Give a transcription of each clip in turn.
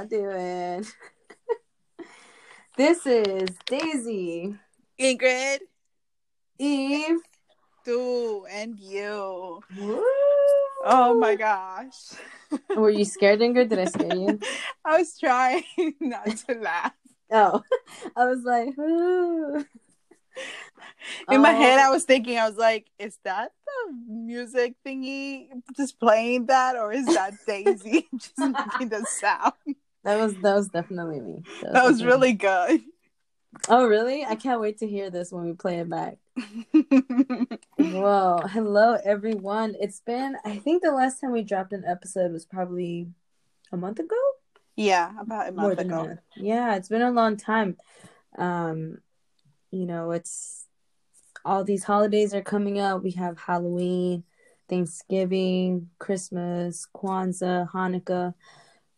y'all doing? this is Daisy, Ingrid, Eve. Du, and you. Woo! Oh my gosh. Were you scared, Ingrid? Did I scare you? I was trying not to laugh. Oh, I was like, Ooh. In my Oh. head, um, I was thinking, I was like, is that the music thingy just playing that, or is that Daisy just making the sound? That was that was definitely me. That was definitely- really good. Oh, really? I can't wait to hear this when we play it back. Whoa, hello everyone. It's been I think the last time we dropped an episode was probably a month ago. yeah, about a month ago. that. Yeah, it's been a long time. Um, you know, it's all these holidays are coming up. We have Halloween, Thanksgiving, Christmas, Kwanzaa, Hanukkah,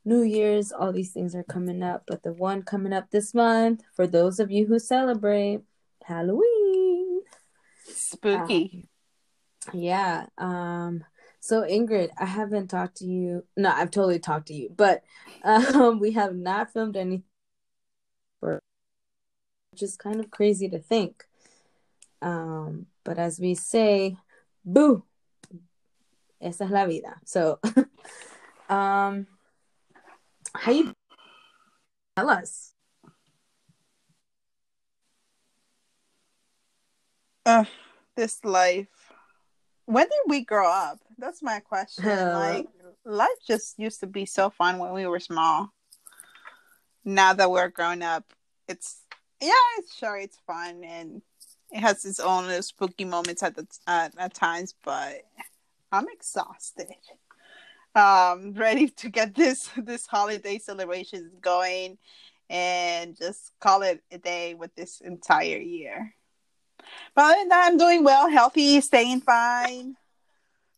New Year's, all these things are coming up. But the one coming up this month, for those of you who celebrate, Halloween. Spooky. Yeah. Um so Ingrid, I haven't talked to you. No, I've totally talked to you, but um we have not filmed anything for which is kind of crazy to think. Um, but as we say, boo. Esa es la vida. So um how you tell us? Ugh, this life. When did we grow up? That's my question. Uh, like, life just used to be so fun when we were small. Now that we're grown up, it's yeah, it's sure it's fun and it has its own little spooky moments at the at, at times, but I'm exhausted. Um, ready to get this this holiday celebrations going and just call it a day with this entire year. But other than that, I'm doing well, healthy, staying fine.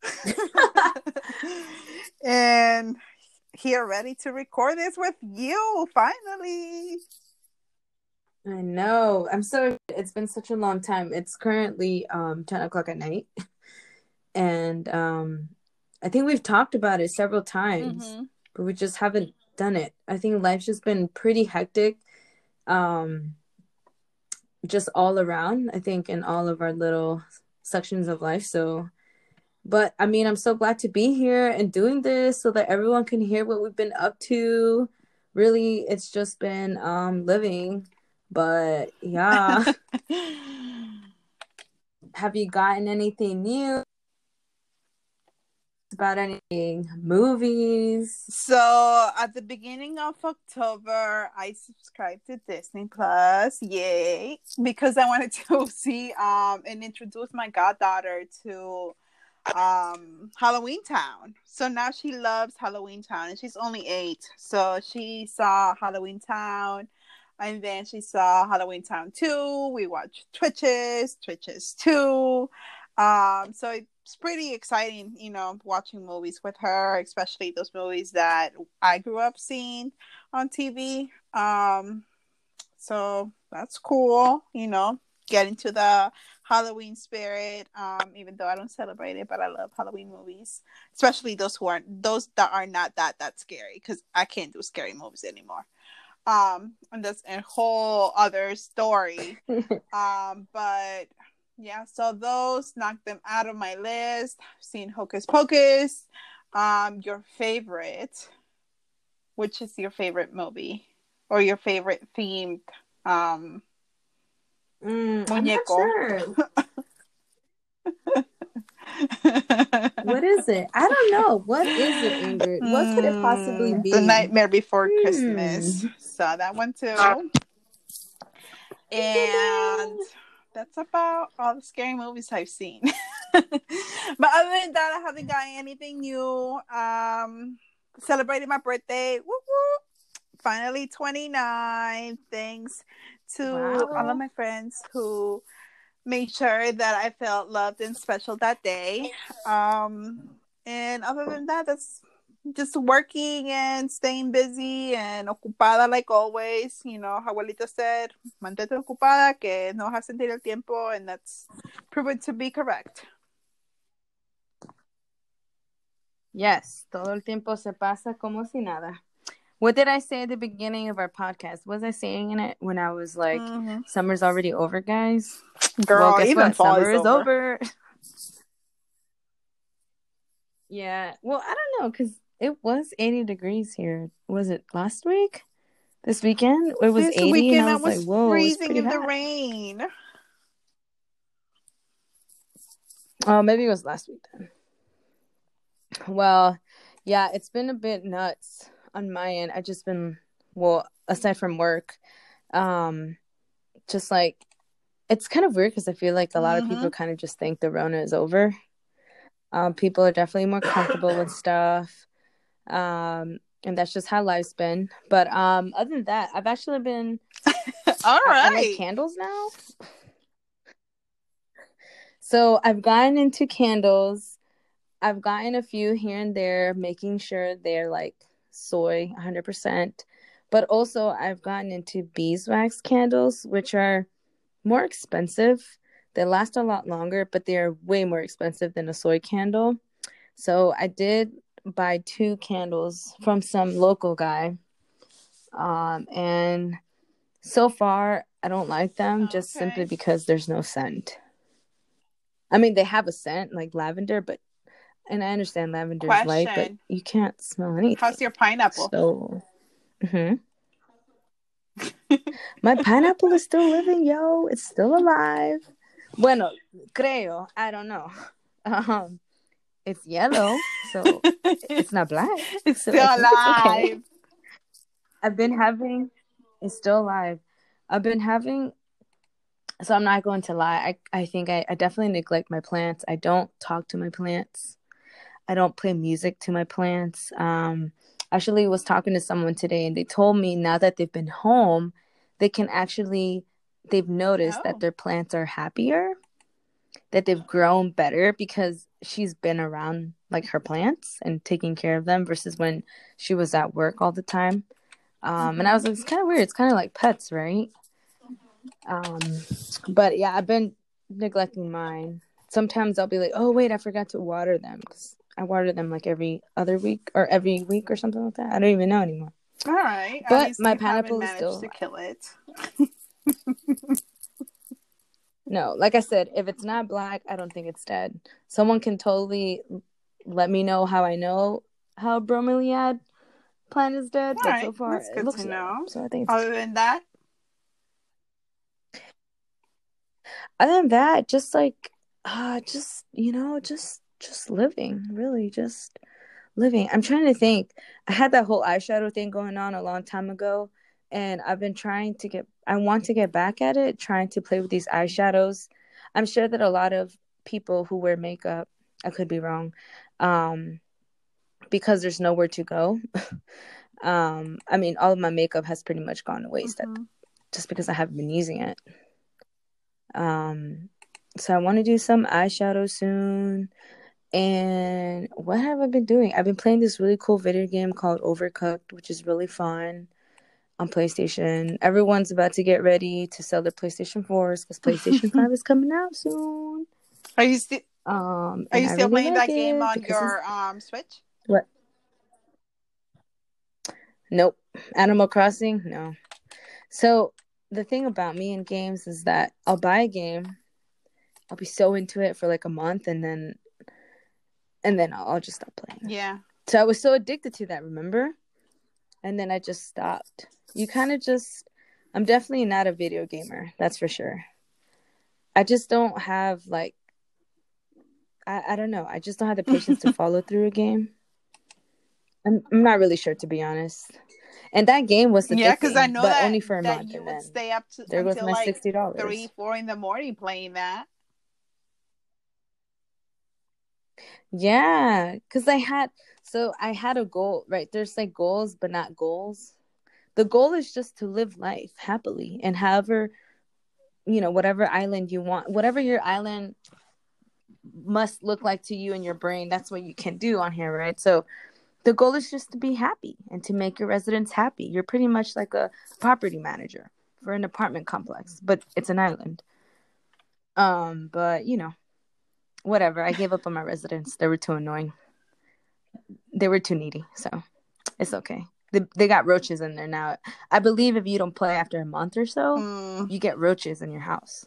and here ready to record this with you finally. I know. I'm so it's been such a long time. It's currently um 10 o'clock at night. And um I think we've talked about it several times, Mhm. but we just haven't done it. I think life's just been pretty hectic. Um just all around, I think in all of our little sections of life. So but I mean, I'm so glad to be here and doing this so that everyone can hear what we've been up to. Really, it's just been um living. But yeah, have you gotten anything new about anything movies? So at the beginning of October, I subscribed to Disney Plus. Yay! Because I wanted to see um and introduce my goddaughter to um Halloween Town. So now she loves Halloween Town and she's only eight. So she saw Halloween Town and then she saw Halloween Town 2. We watched Twitches, Twitches 2. Um, so it's pretty exciting, you know, watching movies with her, especially those movies that I grew up seeing on TV. Um, so that's cool, you know, get into the Halloween spirit. Um, even though I don't celebrate it, but I love Halloween movies, especially those who aren't those that are not that that scary because I can't do scary movies anymore. Um, and that's a whole other story. um, but yeah, so those knocked them out of my list. I've seen Hocus Pocus. Um, your favorite, which is your favorite movie or your favorite themed um Mm, I'm not Muñeco. sure. What is it? I don't know. What is it, Ingrid? What could it possibly Mm, be? The Nightmare Before Hmm. Christmas. Saw that one too. And that's about all the scary movies I've seen. but other than that, I haven't gotten anything new. Um, celebrated my birthday. Woo. Finally 29. Thanks to Wow. all of my friends who made sure that I felt loved and special that day. Um, and other than that, that's just working and staying busy and ocupada like always. You know, abuelita said, mantente ocupada, que no vas a sentir el tiempo, and that's proven to be correct. Yes, todo el tiempo se pasa como si nada. What did I say at the beginning of our podcast? Was I saying in it when I was like, Mhm. "Summer's already over, guys"? Girl, well, even what? fall Summer is is over. over. yeah. Well, I don't know because it was 80 degrees here. Was it last week? This weekend it was this 80, weekend and I I was, was like, "Whoa, freezing in the rain. Oh, maybe it was last week then. Well, yeah, it's been a bit nuts on my end. I've just been well, aside from work, um, just like it's kind of weird because I feel like a lot of people Mhm. kind of just think the Rona is over. Um, people are definitely more comfortable with stuff, um, and that's just how life's been. But um, other than that, I've actually been All I, I candles now. So I've gotten into candles. I've gotten a few here and there, making sure they're like soy 100%. But also, I've gotten into beeswax candles, which are more expensive. They last a lot longer, but they're way more expensive than a soy candle. So I did buy two candles from some local guy. Um, and so far, I don't like them just simply because there's no scent. I mean, they have a scent like lavender, but and I understand lavender is light, but you can't smell anything. How's your pineapple? So, mhm. my pineapple is still living, yo. It's still alive. Bueno, creo. I don't know. Um, it's yellow, so it's not black. it's still think it's okay. alive. I've been having. It's still alive. I've been having. So I'm not going to lie. I I think I, I definitely neglect my plants. I don't talk to my plants. I don't play music to my plants. Um, actually, was talking to someone today, and they told me now that they've been home, they can actually they've noticed Oh. that their plants are happier, that they've grown better because she's been around like her plants and taking care of them versus when she was at work all the time. Um, and I was like, it's kind of weird. It's kind of like pets, right? Um, but yeah, I've been neglecting mine. Sometimes I'll be like, oh wait, I forgot to water them because I water them like every other week or every week or something like that. I don't even know anymore. All right. But my pineapple is managed still to kill it. No, like I said, if it's not black, I don't think it's dead. Someone can totally let me know how I know how bromeliad plant is dead, but so far that's it looks to know. So I think it's Other than that, other than that, just like uh just you know, just just living, really just living. I'm trying to think. I had that whole eyeshadow thing going on a long time ago, and I've been trying to get I want to get back at it, trying to play with these eyeshadows. I'm sure that a lot of people who wear makeup, I could be wrong, um, because there's nowhere to go. um, I mean, all of my makeup has pretty much gone to waste Mhm. just because I haven't been using it. Um, so I want to do some eyeshadow soon. And what have I been doing? I've been playing this really cool video game called Overcooked, which is really fun on PlayStation. Everyone's about to get ready to sell their PlayStation 4s because PlayStation 5 is coming out soon. are you still Um, are you still really playing like that game on your it's- um Switch? What? Nope. Animal Crossing? No. So the thing about me in games is that I'll buy a game, I'll be so into it for like a month, and then and then I'll, I'll just stop playing. Yeah. So I was so addicted to that, remember? And then I just stopped. You kind of just I'm definitely not a video gamer, that's for sure. I just don't have like I, I don't know. I just don't have the patience to follow through a game. I'm I'm not really sure to be honest. And that game was the Yeah, because I know but that, only for a that month, you would stay up to there until like sixty dollars. three, four in the morning playing that. Yeah, because I had so I had a goal, right? There's like goals, but not goals. The goal is just to live life happily and however, you know, whatever island you want, whatever your island must look like to you and your brain, that's what you can do on here, right? So the goal is just to be happy and to make your residents happy. You're pretty much like a property manager for an apartment complex, but it's an island. Um, but you know, whatever. I gave up on my residents. They were too annoying. They were too needy, so it's okay. They, they got roaches in there now. I believe if you don't play after a month or so, Mm. you get roaches in your house,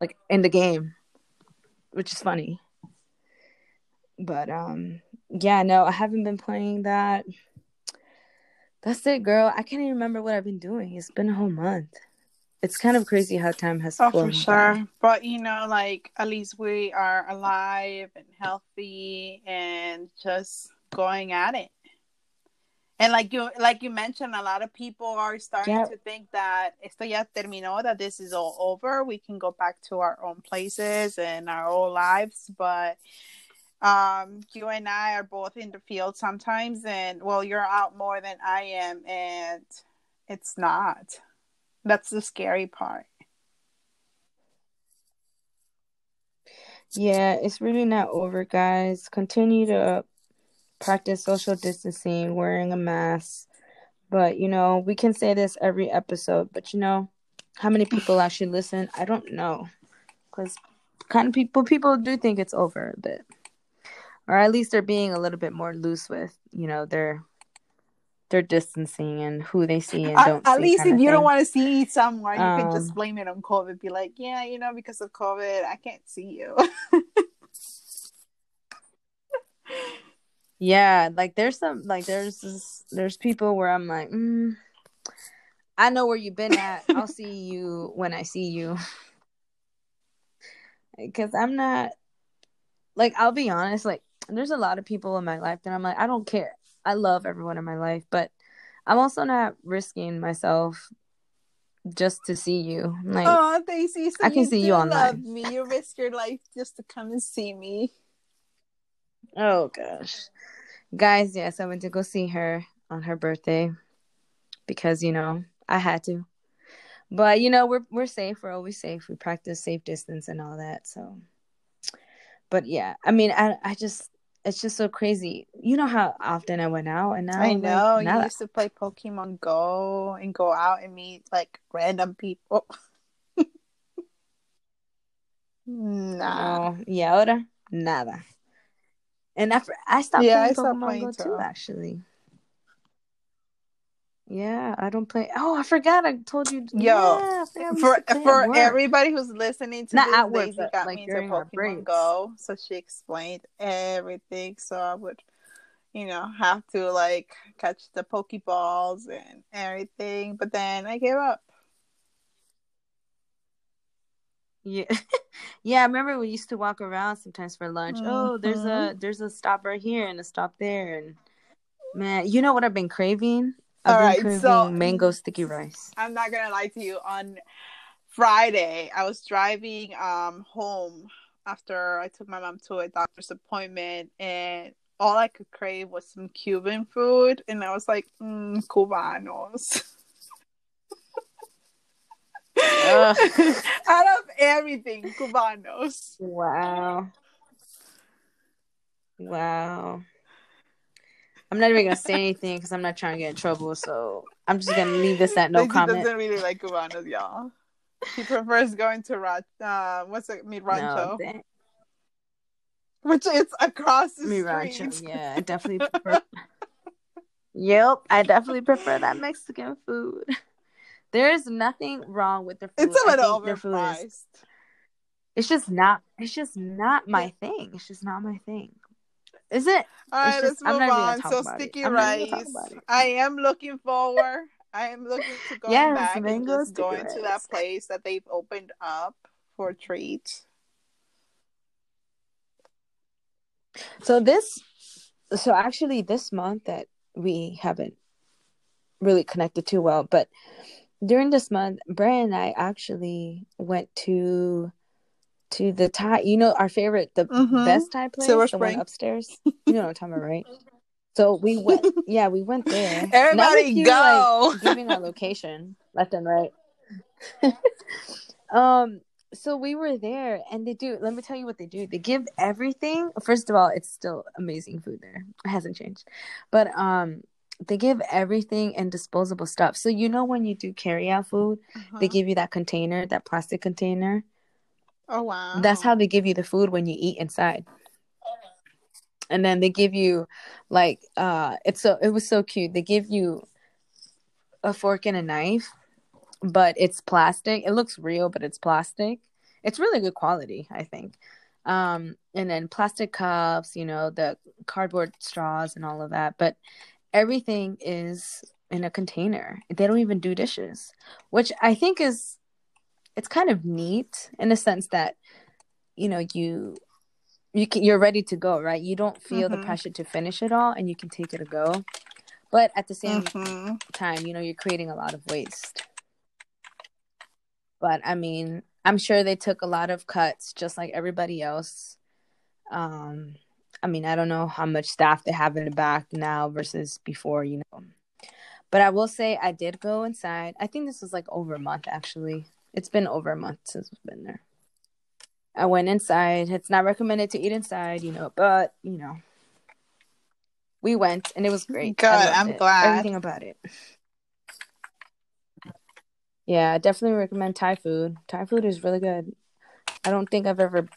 like in the game, which is funny. But um, yeah, no, I haven't been playing that. That's it, girl. I can't even remember what I've been doing. It's been a whole month. It's kind of crazy how time has Oh, flown for by. sure. But you know, like at least we are alive and healthy and just going at it. And like you like you mentioned, a lot of people are starting Yeah. to think that esto ya terminó, that this is all over. We can go back to our own places and our own lives. But um you and I are both in the field sometimes and well you're out more than I am and it's not. That's the scary part. Yeah, it's really not over, guys. Continue to practice social distancing, wearing a mask. But, you know, we can say this every episode, but, you know, how many people actually listen? I don't know. Because kind of people people do think it's over a bit. Or at least they're being a little bit more loose with, you know, their their distancing and who they see and at, don't at see least if you thing. don't want to see someone, you can just Um, blame it on COVID. Be like, yeah, you know, because of COVID, I can't see you. Yeah, like there's some like there's this, there's people where I'm like, mm, I know where you've been at. I'll see you when I see you. Because I'm not like I'll be honest, like there's a lot of people in my life that I'm like, I don't care. I love everyone in my life, but I'm also not risking myself just to see you. Like oh, Daisy, so I can you see you love me. You risk your life just to come and see me. Oh gosh. Guys, yes, I went to go see her on her birthday because, you know, I had to. But, you know, we're we're safe. We're always safe. We practice safe distance and all that. So But yeah, I mean, I I just it's just so crazy. You know how often I went out and now I like, know. you used to play Pokemon Go and go out and meet like random people. nah. No, y ahora nada. And I, I stopped Yeah, playing I stopped Pokemon playing Go too, actually. Yeah, I don't play. Oh, I forgot. I told you. Yo, yeah, I forgot we for used to play at for everybody who's listening to Not this, at work, Daisy got like, me into Pokemon. Go, so she explained everything. So I would, you know, have to like catch the Pokeballs and everything. But then I gave up. Yeah, yeah. I remember we used to walk around sometimes for lunch. Oh, there's a there's a stop right here and a stop there, and man, you know what I've been craving? I've All been right, craving so- mango sticky rice. I'm not gonna lie to you. On Friday, I was driving um home after I took my mom to a doctor's appointment, and all I could crave was some Cuban food, and I was like, mm, Cubanos. Out of everything, Cubanos. Wow. Wow. I'm not even gonna say anything because I'm not trying to get in trouble. So I'm just gonna leave this at no Daisy comment. doesn't really like Cubanos, y'all. She prefers going to Rat. Uh, what's it? Mi Rancho, No, dang. which is across the Mi rancho. Yeah, I definitely prefer. yep, I definitely prefer that Mexican food. There is nothing wrong with their food. It's a little food is. overpriced. It's just not. It's just not my thing. It's just not my thing. Is it? All right, It's let's I'm move not even gonna on. So sticky I'm not even gonna rice. talk about it. I am looking forward. I am looking to going Yes, back and just going to that place that they've opened up for treats. So this, so actually this month that we haven't really connected too well, but during this month, Brian and I actually went to to the Thai. You know our favorite, the Mhm. best Thai place, Silver the one Spring. upstairs. You know what I'm talking about, right? So we went. Yeah, we went there. Everybody you, go. Like, giving our location left and right. um. So we were there, and they do. Let me tell you what they do. They give everything. First of all, it's still amazing food there. It hasn't changed, but um, they give everything and disposable stuff. So you know when you do carry out food, they Uh-huh. give you that container, that plastic container. Oh wow. That's how they give you the food when you eat inside. and then they give you like uh it's so it was so cute they give you a fork and a knife but it's plastic it looks real but it's plastic it's really good quality i think um and then plastic cups you know the cardboard straws and all of that but everything is in a container. They don't even do dishes which i think is it's kind of neat in the sense that you know you you can you're ready to go right? You don't feel mm-hmm. the pressure to finish it all and you can take it a go. But at the same mm-hmm. time you know you're creating a lot of waste. But i mean i'm sure they took a lot of cuts just like everybody else. Um i mean i don't know how much staff they have in the back now versus before you know but i will say i did go inside i think this was like over a month actually it's been over a month since we've been there I went inside. It's not recommended to eat inside, you know, but you know, we went and it was great. Good, I'm it. glad. Everything about it. Yeah, I definitely recommend Thai food. Thai food is really good. I don't think I've ever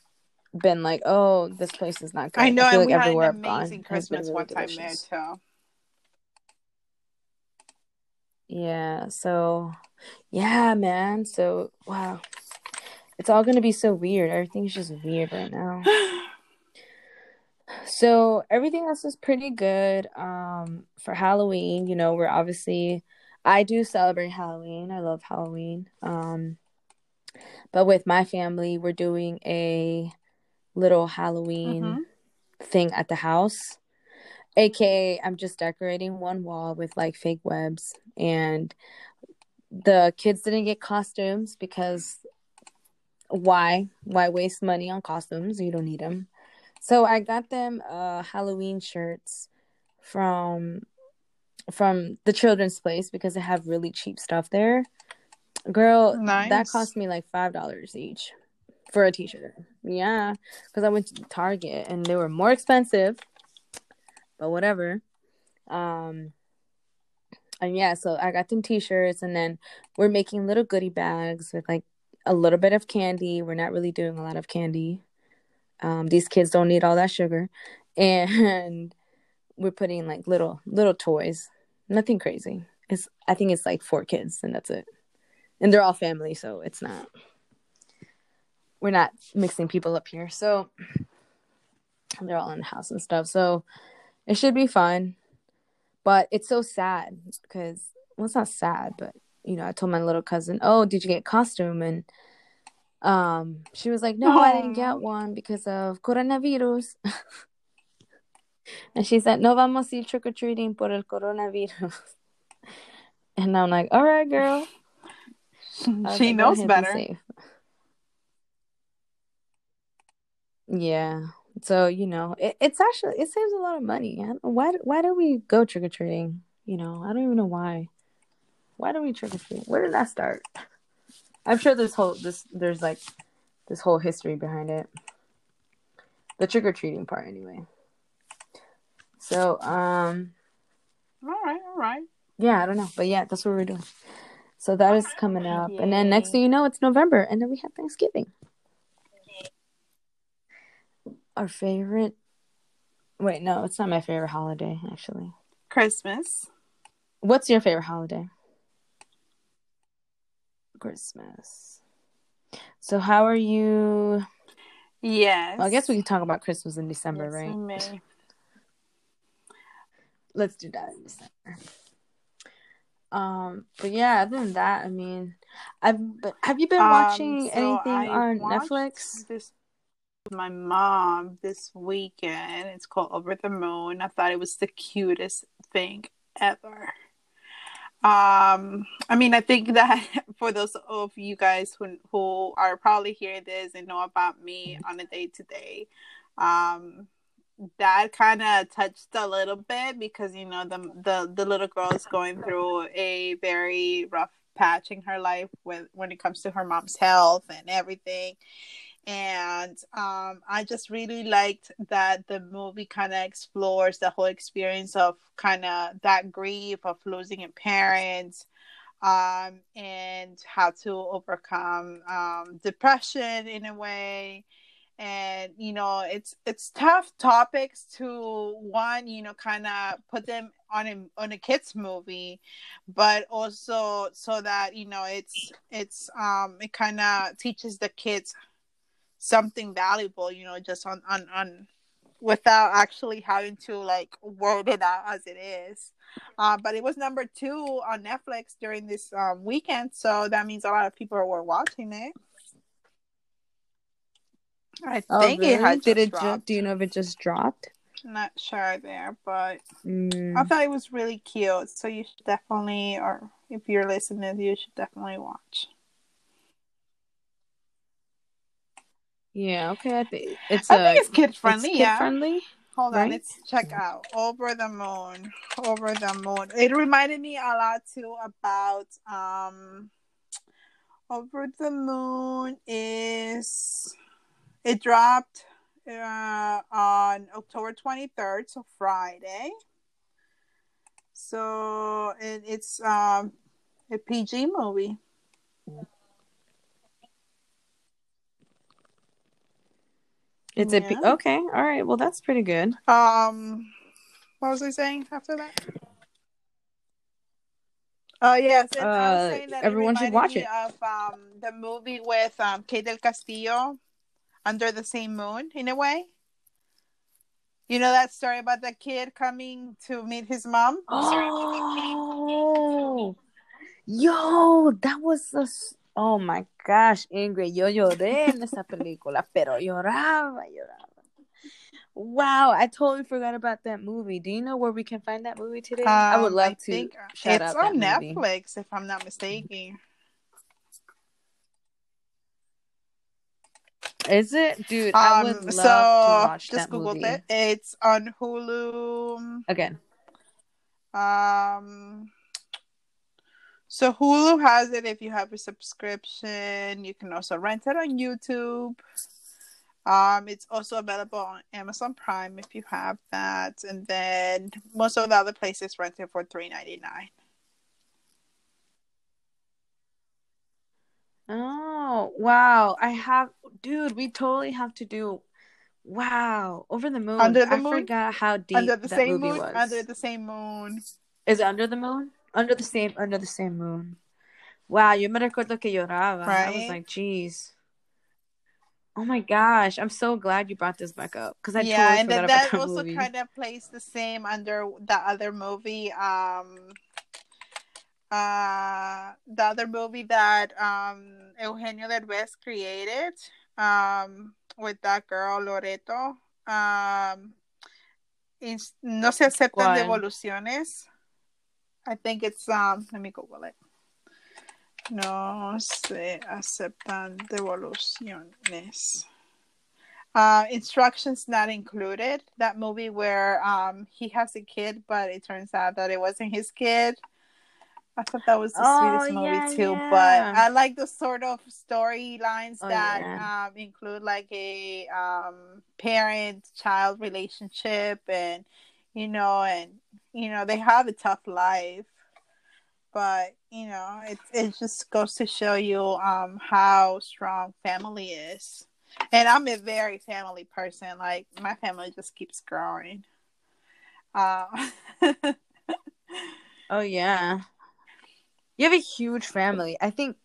been like, oh, this place is not good. I know, I and like we had an amazing Christmas really one delicious. time there too. Yeah, so yeah, man. So wow it's all going to be so weird. Everything's just weird right now. so everything else is pretty good. Um, for Halloween, you know, we're obviously I do celebrate Halloween. I love Halloween. Um, but with my family, we're doing a little Halloween mm-hmm. thing at the house. AKA, I'm just decorating one wall with like fake webs and the kids didn't get costumes because why why waste money on costumes you don't need them so i got them uh halloween shirts from from the children's place because they have really cheap stuff there girl nice. that cost me like five dollars each for a t-shirt yeah because i went to target and they were more expensive but whatever um and yeah so i got them t-shirts and then we're making little goodie bags with like a little bit of candy. We're not really doing a lot of candy. Um, these kids don't need all that sugar, and we're putting like little little toys. Nothing crazy. It's I think it's like four kids, and that's it. And they're all family, so it's not. We're not mixing people up here, so they're all in the house and stuff. So it should be fun, but it's so sad because well, it's not sad, but you know, I told my little cousin, "Oh, did you get costume?" And um, she was like, "No, Aww. I didn't get one because of coronavirus." and she said, "No vamos a ir trick or treating por el coronavirus." and I'm like, "All right, girl." she knows better. Yeah. So you know, it, it's actually it saves a lot of money. why why do we go trick or treating? You know, I don't even know why. Why do we trick or treat? Where did that start? I'm sure there's whole this there's like this whole history behind it. The trick or treating part, anyway. So, um, all right, all right. Yeah, I don't know, but yeah, that's what we're doing. So that is coming up, Yay. and then next thing you know, it's November, and then we have Thanksgiving. Our favorite. Wait, no, it's not my favorite holiday, actually. Christmas. What's your favorite holiday? Christmas. So how are you? Yes. Well, I guess we can talk about Christmas in December, yes, right? may. Let's do that in December. Um, but yeah, other than that, I mean, I've have you been um, watching so anything I on Netflix? This my mom this weekend. It's called Over the Moon. I thought it was the cutest thing ever. Um, I mean, I think that for those of you guys who who are probably hearing this and know about me on a day to day, um, that kind of touched a little bit because you know the the the little girl is going through a very rough patch in her life with when it comes to her mom's health and everything and um, I just really liked that the movie kind of explores the whole experience of kind of that grief of losing a parent um, and how to overcome um, depression in a way. And you know it's it's tough topics to one you know kind of put them on a on a kids movie but also so that you know it's it's um it kind of teaches the kids something valuable you know just on on on without actually having to like word it out as it is uh, but it was number two on netflix during this um, weekend so that means a lot of people were watching it I Oh, think it had Did it? Ju- do you know if it just dropped? Not sure there, but Mm. I thought it was really cute. So you should definitely, or if you're listening, you should definitely watch. Yeah. Okay. I think it's I a. think it's kid friendly. it's yeah. friendly. Hold on, let's check out Over the Moon. Over the Moon. It reminded me a lot too about um Over the Moon is it dropped uh on October 23rd, so Friday. So it, it's um a PG movie. It's a. Yeah. okay. All right. Well, that's pretty good. Um what was I saying after that? Oh yes, and I was Uh, saying that everyone it should watch it. Of um, the movie with um, Kate del Castillo, Under the Same Moon, in a way. You know that story about the kid coming to meet his mom? Oh, yo, that was a. Oh my gosh, Ingrid, yo lloré en esa película, pero lloraba, lloraba. Wow, I totally forgot about that movie. Do you know where we can find that movie today? I would like love to shout it's out on movie. Netflix, if I'm not mistaken. Is it, dude? I would Um, love so to watch just that googled movie it. It's on Hulu. again. Um, so Hulu has it if you have a subscription. You can also rent it on YouTube. Um, it's also available on Amazon Prime if you have that, and then most of the other places rent it for three ninety nine. Oh, wow. I have, dude, we totally have to do, wow, Over the Moon. Under the I Moon? forgot how deep Under the that same movie moon. was. Under the same moon. Is it Under the Moon? Under the same, Under the same moon. Wow, yo me recuerdo que lloraba. I was like, geez. Oh my gosh, I'm so glad you brought this back up because I yeah, totally and forgot that that also movie. kind of plays the same under the other movie. Um, uh, the other movie that um Eugenio Derbez created, um, with that girl Loreto. Um, is- no se aceptan ¿Cuál? devoluciones. I think it's um. Let me Google it. No se aceptan devoluciones. Uh, instructions not included. That movie where um he has a kid, but it turns out that it wasn't his kid. I thought that was the Oh, sweetest movie yeah, too. yeah. But I like the sort of storylines Oh, that yeah. um include like a um parent-child relationship, and you know, and you know they have a tough life, but you know it it just goes to show you um how strong family is. And I'm a very family person. Like my family just keeps growing. Uh, Oh yeah. You have a huge family. I think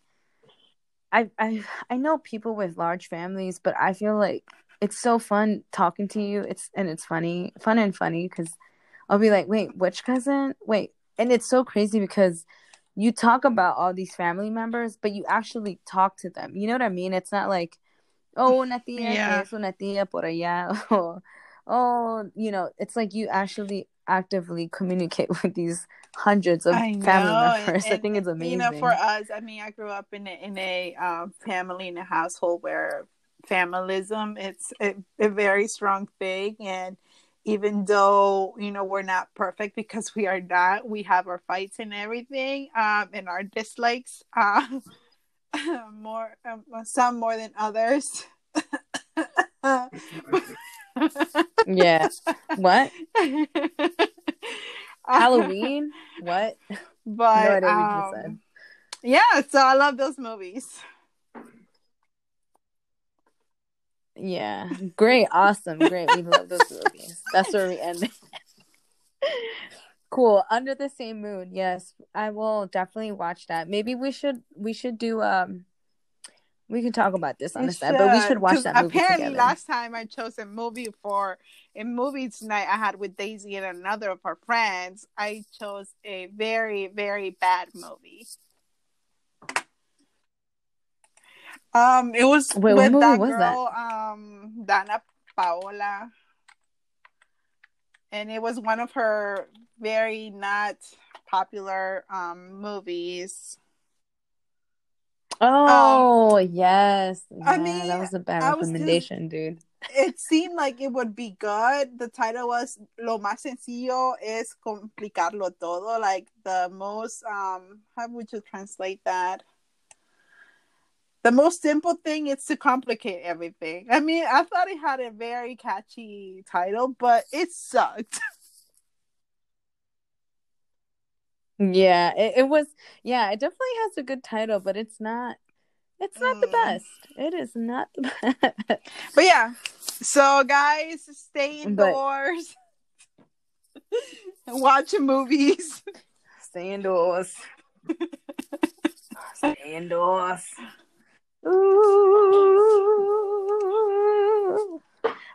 I I I know people with large families, but I feel like it's so fun talking to you. It's and it's funny, fun and funny because I'll be like, "Wait, which cousin? Wait." And it's so crazy because you talk about all these family members, but you actually talk to them. You know what I mean? It's not like, "Oh, una tía Yeah. es una tía por allá," or "Oh, you know." It's like you actually actively communicate with these hundreds of I family members. and- I think it's amazing. You know, for us, I mean, I grew up in a, in a um, family in a household where familism it's a, a very strong thing, and even though you know we're not perfect because we are not, we have our fights and everything, um, and our dislikes, uh, more um, some more than others. yeah. What? Halloween? what? but No um, yeah, so I love those movies. Yeah, great, awesome, great. We love those movies. That's where we end. cool. Under the same moon. Yes, I will definitely watch that. Maybe we should we should do um we can talk about this on the side, but we should watch that movie apparently together. last time I chose a movie for a movie tonight I had with Daisy and another of our friends, I chose a very, very bad movie. Um, it was Wait, with that was that? girl, um, Danna Paola, and it was one of her very not popular um movies. Oh yes, I Yeah, mean, that was a bad I was just- recommendation, dude. It seemed like it would be good. The title was Lo más sencillo es complicarlo todo. Like the most um how would you translate that? The most simple thing is to complicate everything. I mean, I thought it had a very catchy title, but it sucked. Yeah, it, it was. Yeah, it definitely has a good title, but it's not. It's not the Mm. best. It is not the best. But yeah. So guys, stay But- indoors. Watch movies. Stay indoors. Stay indoors. Ooh.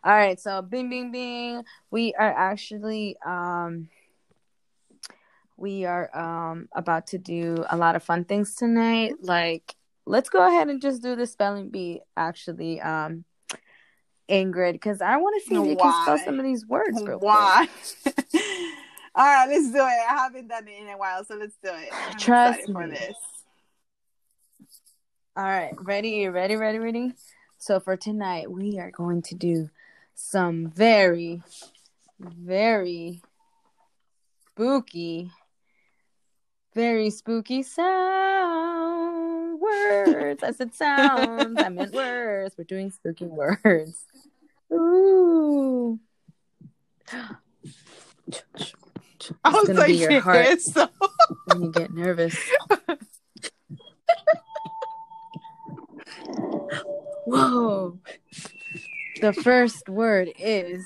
All right, so bing bing bing. We are actually um we are um about to do a lot of fun things tonight. Like let's go ahead and just do the spelling bee actually um Ingrid because I want to see if you can spell some of these words real quick. Why? All right, let's do it. I haven't done it in a while, so let's do it. I'm Trust me. for this. All right, ready, ready, ready, ready. So for tonight, we are going to do some very, very spooky, very spooky sound words. I said sounds. I meant words. We're doing spooky words. Ooh. I It's was gonna like, be your heart so when you get nervous. Whoa. The first word is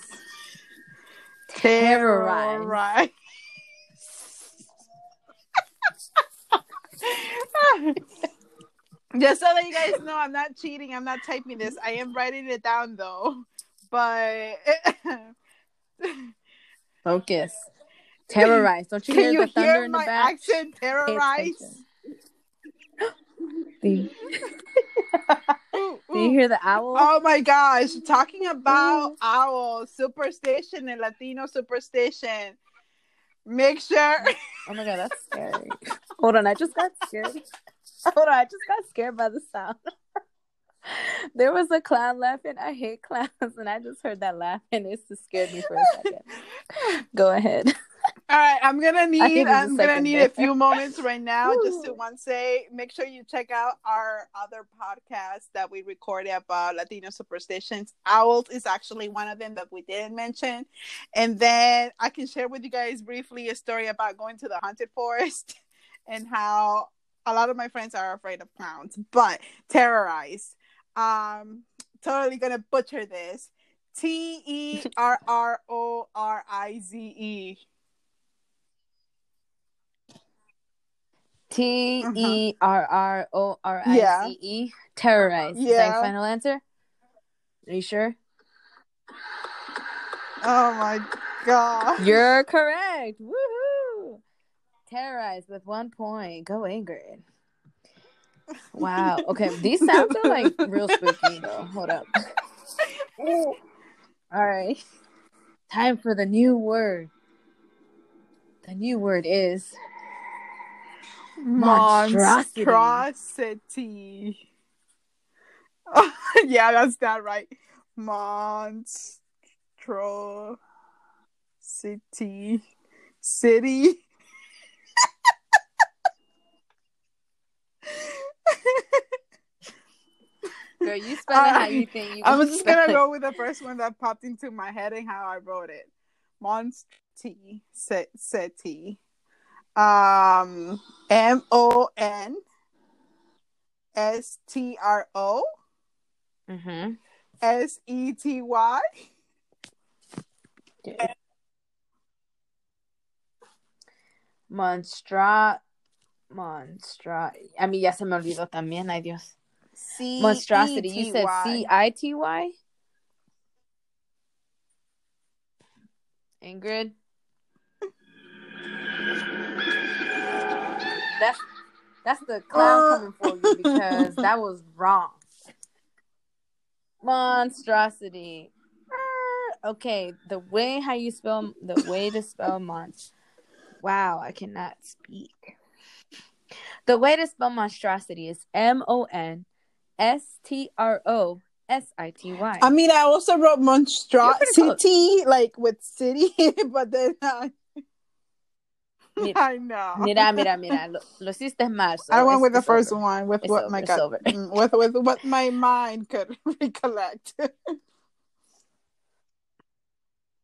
terrorize. Terrorize. Just so that you guys know, I'm not cheating. I'm not typing this. I am writing it down though. But Focus. Terrorize. Don't you can hear you the thunder hear in the back? accent? Terrorize. Do you, Ooh, ooh. hear the owl? Oh my gosh, talking about owls, superstition and Latino superstition. Make sure Oh my god, that's scary. Hold on, I just got scared. Hold on, I just got scared by the sound. there was a clown laughing. I hate clowns, and I just heard that laugh, and it just scared me for a second. Go ahead. All right, I'm gonna need I'm gonna need a few moments right now just to once say make sure you check out our other podcast that we recorded about Latino superstitions. Owls is actually one of them that we didn't mention. And then I can share with you guys briefly a story about going to the haunted forest and how a lot of my friends are afraid of clowns, but terrorized. Um totally gonna butcher this. T E R R O R I Z E. Mm-hmm. T E R R O R I Yeah. C E. Terrorize. Is that Yeah. your final answer? Are you sure? Oh my god. You're correct. Woohoo! Terrorize with one point. Go Ingrid. Wow. Okay, these sounds are like real spooky though. Hold up. All right. Time for the new word. The new word is Monstrosity. Monstrosity. yeah, that's that right. Monstrosity. City. girl. You spell it how uh, you think you. I was just gonna it. go with the first one that popped into my head and how I wrote it. Monstrosity. Um, M O N S T R O Mhm. S E T Y. Monstra. Monstra. A mí ya se me olvidó también, ay Dios. C Monstrosity. You said C I T Y? Ingrid? That's that's the clown coming for you because that was wrong. Monstrosity. Ah, Okay, the way how you spell the way to spell monst. Wow, I cannot speak. The way to spell monstrosity is M O N S T R O S I T Y. I mean, I also wrote monstrosity, like with city, but then I, Mira, I know. mira, mira, mira. Lo, lo hiciste mal. so I went with the first over. one with It's what over, my it's gut, over. mm, with with what my mind could recollect.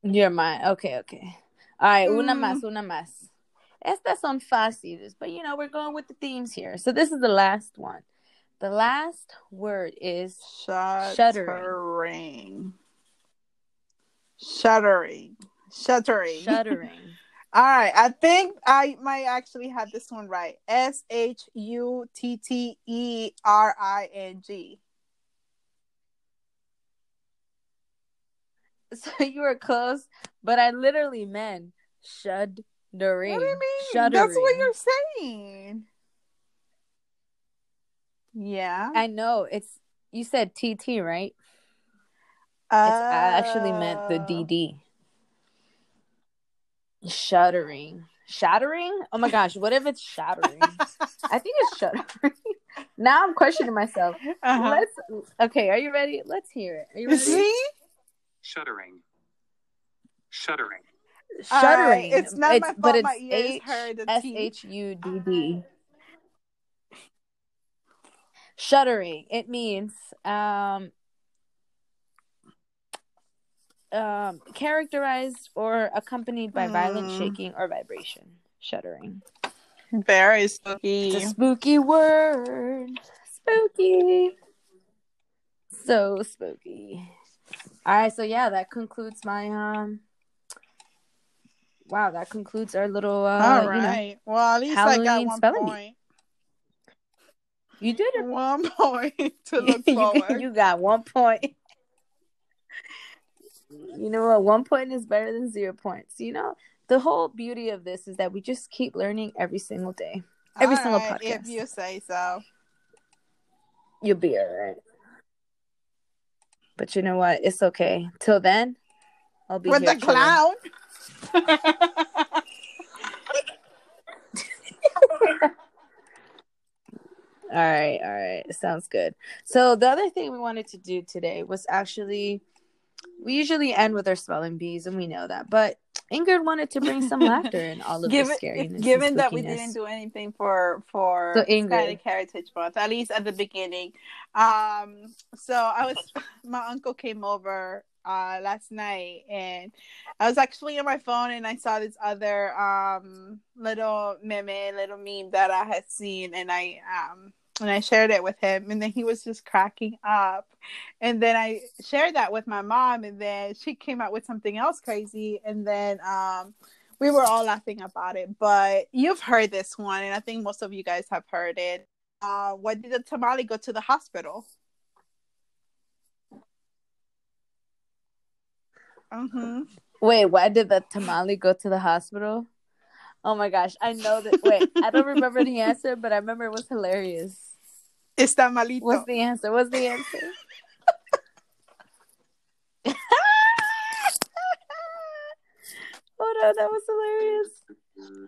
Your mind. Okay, okay. All right, una Mm. más, una más. Estas son fáciles, but you know, we're going with the themes here. So this is the last one. The last word is Shuddering. Shuddering. Shuddering. shuddering. All right. I think I might actually have this one right. S H U T T E R I N G. so you were close, but I literally meant shuddering. What do you mean? Shuddering. That's what you're saying. Yeah. I know it's you said TT, right? It's, I actually meant the Uh, DD. Shuddering. Shattering? Oh my gosh, what if it's shattering? I think it's shuddering. now I'm questioning myself. uh-huh. Let's okay, are you ready? Let's hear it. Are you ready? See? Shuddering. Shuddering. Shuddering. right, it's not my fault but it's my ears H heard the S T. H U D D. Shuddering. It means um um characterized or accompanied by violent Hmm. shaking or vibration. Shuddering. Very spooky. It's a spooky word. Spooky. So spooky. All right, so yeah, that concludes my um. Wow, that concludes our little. Uh, All you know, well, at least I got one spelling bee. point. you did it. One point to look forward. you got one point. You know what? One point is better than zero points. You know, the whole beauty of this is that we just keep learning every single day. every All single right, If you say so. You'll be all right. But you know what? It's okay. Till then, I'll be With the clown. All right, all right. Sounds good. So the other thing we wanted to do today was actually we usually end with our spelling bees and we know that, but Ingrid wanted to bring some laughter in all of given the scariness. given that we didn't do anything for for So, Ingrid. Hispanic Heritage Month, at least at the beginning. Um, so I was my uncle came over uh last night and I was actually on my phone and I saw this other um little meme, little meme that I had seen and I um and I shared it with him and then he was just cracking up. And then I shared that with my mom and then she came out with something else crazy and then um we were all laughing about it. But you've heard this one and I think most of you guys have heard it. Uh when did the tamale go to the hospital? Mm-hmm. Wait, why did the tamale go to the hospital? Oh my gosh, I know that. Wait, I don't remember the answer, but I remember it was hilarious. Está malito. What's the answer? What's the answer? Hold on, that was hilarious.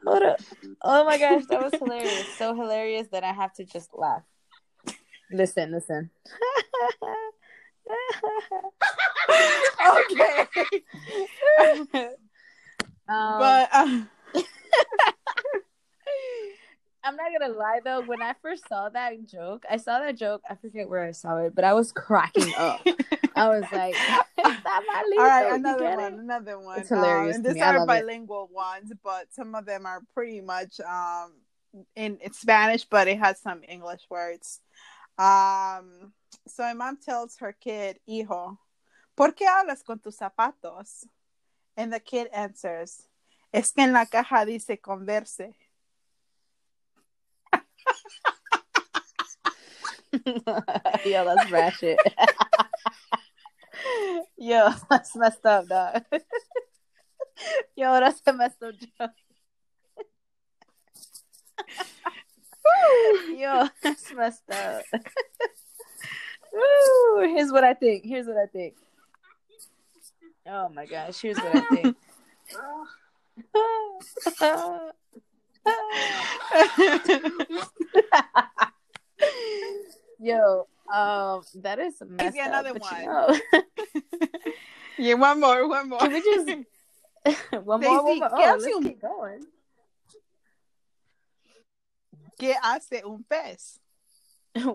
Hold up. Oh my gosh, that was hilarious. So hilarious that I have to just laugh. Listen, listen. okay. Um, but um, I'm not gonna lie though, when I first saw that joke, I saw that joke, I forget where I saw it, but I was cracking up. I was like, "Está malito," all right, another one, it? another one. It's hilarious Um, and these are love it. bilingual ones, but some of them are pretty much um in, in Spanish, but it has some English words. Um, so my mom tells her kid, hijo, ¿por qué hablas con tus zapatos? And the kid answers, es que en la caja dice converse. Yo, that's ratchet. Yo, that's messed up, dog. Yo, that's a messed up joke. Yo, that's messed up. Woo, here's what I think. Here's what I think. Oh my gosh, here's what I think. Yo, um, that is messed me another up, one. You know, yeah, one more, one more. can we just one more? One more? Oh, let's keep going. ¿Qué hace un pez?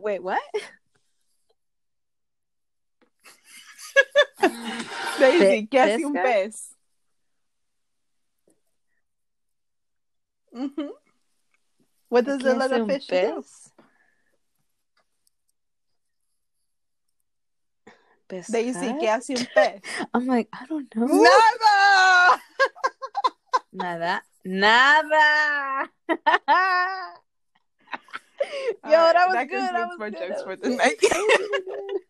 Wait, what? Daisy, ¿qué hace un pez? Mhm. What does the ¿Qué hace little fish do? Pez? Daisy, Pescar? ¿qué hace un pez? I'm like, I don't know. ¡Nada! Nada. Nada. Yo, Alright, that was that good. That was my good. jokes for the night. That was really good.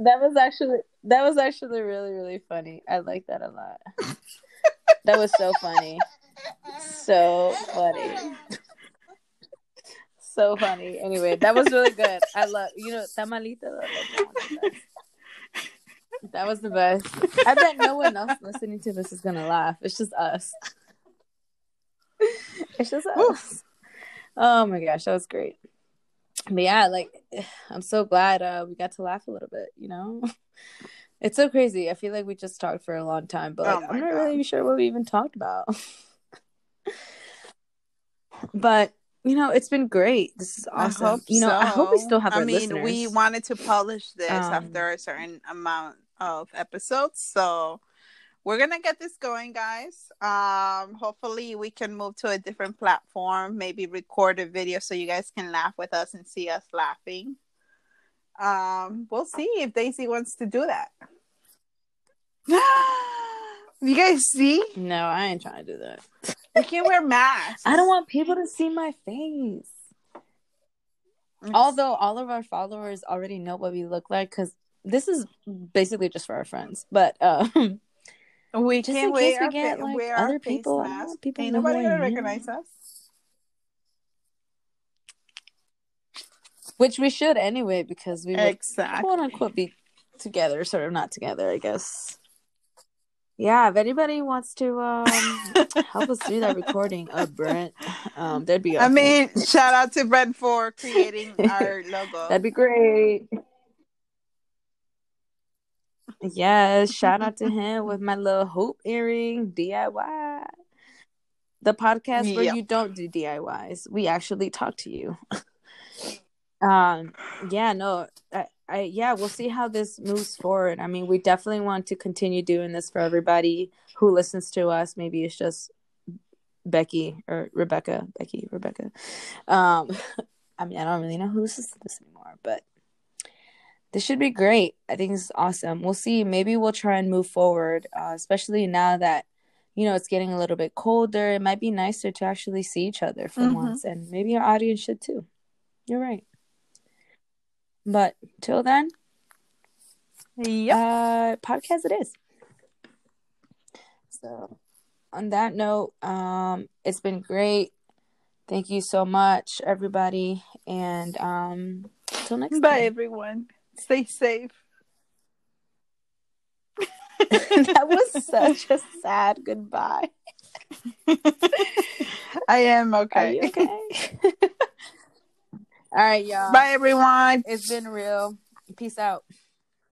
That was actually that was actually really really funny. I like that a lot. That was so funny. So funny. So funny. Anyway, that was really good. I love you know tamalita. that was the best. That was the best. I bet no one else listening to this is gonna laugh. It's just us. It's just us. Oh my gosh, that was great. But yeah, like I'm so glad uh, we got to laugh a little bit. You know, it's so crazy. I feel like we just talked for a long time, but Oh like, my I'm not God. really sure what we even talked about. but you know, it's been great. This is awesome. You know, I hope we still have I mean, listeners. we wanted to publish this Um, after a certain amount of episodes, so we're gonna get this going, guys. Um, hopefully, we can move to a different platform. Maybe record a video so you guys can laugh with us and see us laughing. Um, we'll see if Daisy wants to do that. you guys see? no, I ain't trying to do that. I can't wear masks. I don't want people to see my face. Although all of our followers already know what we look like, because this is basically just for our friends. But um, we just can in case wear, we our get fa- like wear other face people, I masks. people Ain't nobody who gonna recognize us. which we should anyway, because we would Exactly. quote unquote be together, sort of not together, I guess. Yeah, if anybody wants to um help us do that recording, uh, Brent, um, that'd be. I mean, shout out to Brent for creating our logo. That'd be great. Yes, shout out to him with my little hoop earring DIY. The podcast where Yep. you don't do DIYs. We actually talk to you. um yeah, no. I, I yeah, we'll see how this moves forward. I mean, we definitely want to continue doing this for everybody who listens to us. Maybe it's just Becky or Rebecca, Becky, Rebecca. Um I mean, I don't really know who listens to this anymore, but this should be great. I think this is awesome. We'll see. Maybe we'll try and move forward, uh, especially now that you know it's getting a little bit colder. It might be nicer to actually see each other for Mhm. once, and maybe our audience should too. You're right. But till then, Yep. uh, podcast it is. So, on that note, um, it's been great. Thank you so much, everybody, and um, till next Bye, time. everyone. Stay safe. that was such a sad goodbye. I am Are okay. you okay? All right, y'all. Bye, everyone. It's been real. Peace out.